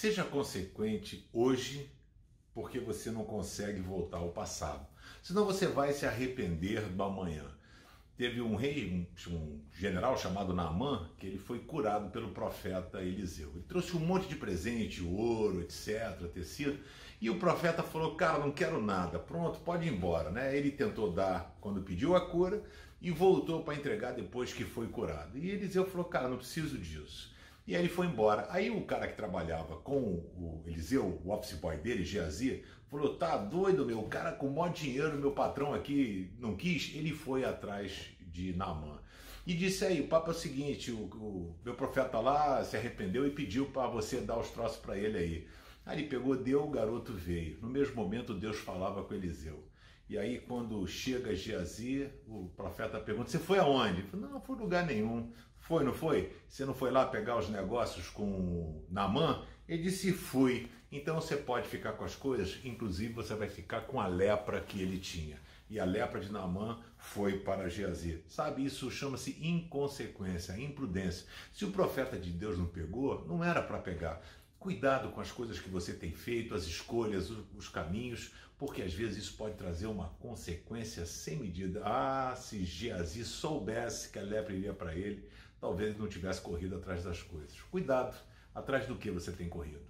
Seja consequente hoje, porque você não consegue voltar ao passado. Senão você vai se arrepender do amanhã. Teve um rei, um, um general chamado Naamã, que ele foi curado pelo profeta Eliseu. Ele trouxe um monte de presente, ouro, etc., tecido, e o profeta falou: Cara, não quero nada, pronto, pode ir embora. Né? Ele tentou dar quando pediu a cura e voltou para entregar depois que foi curado. E Eliseu falou: Cara, não preciso disso. E aí ele foi embora. Aí o cara que trabalhava com o Eliseu, o office boy dele, Geazi, falou: tá doido, meu, o cara com maior dinheiro, meu patrão aqui não quis. Ele foi atrás de Naamã. E disse aí, o papo é o seguinte, o, o meu profeta lá se arrependeu e pediu para você dar os troços para ele aí. Aí ele pegou, deu, o garoto veio. No mesmo momento Deus falava com Eliseu. E aí, quando chega Geazi, o profeta pergunta: Você foi aonde? Ele falou, não, não fui lugar nenhum. Foi, não foi? Você não foi lá pegar os negócios com Namã? Ele disse: Fui. Então você pode ficar com as coisas, inclusive você vai ficar com a lepra que ele tinha. E a lepra de Naamã foi para Geazi. Sabe, isso chama-se inconsequência, imprudência. Se o profeta de Deus não pegou, não era para pegar. Cuidado com as coisas que você tem feito, as escolhas, os caminhos, porque às vezes isso pode trazer uma consequência sem medida. Ah, se Geazi soubesse que a lepra iria para ele, talvez não tivesse corrido atrás das coisas. Cuidado, atrás do que você tem corrido.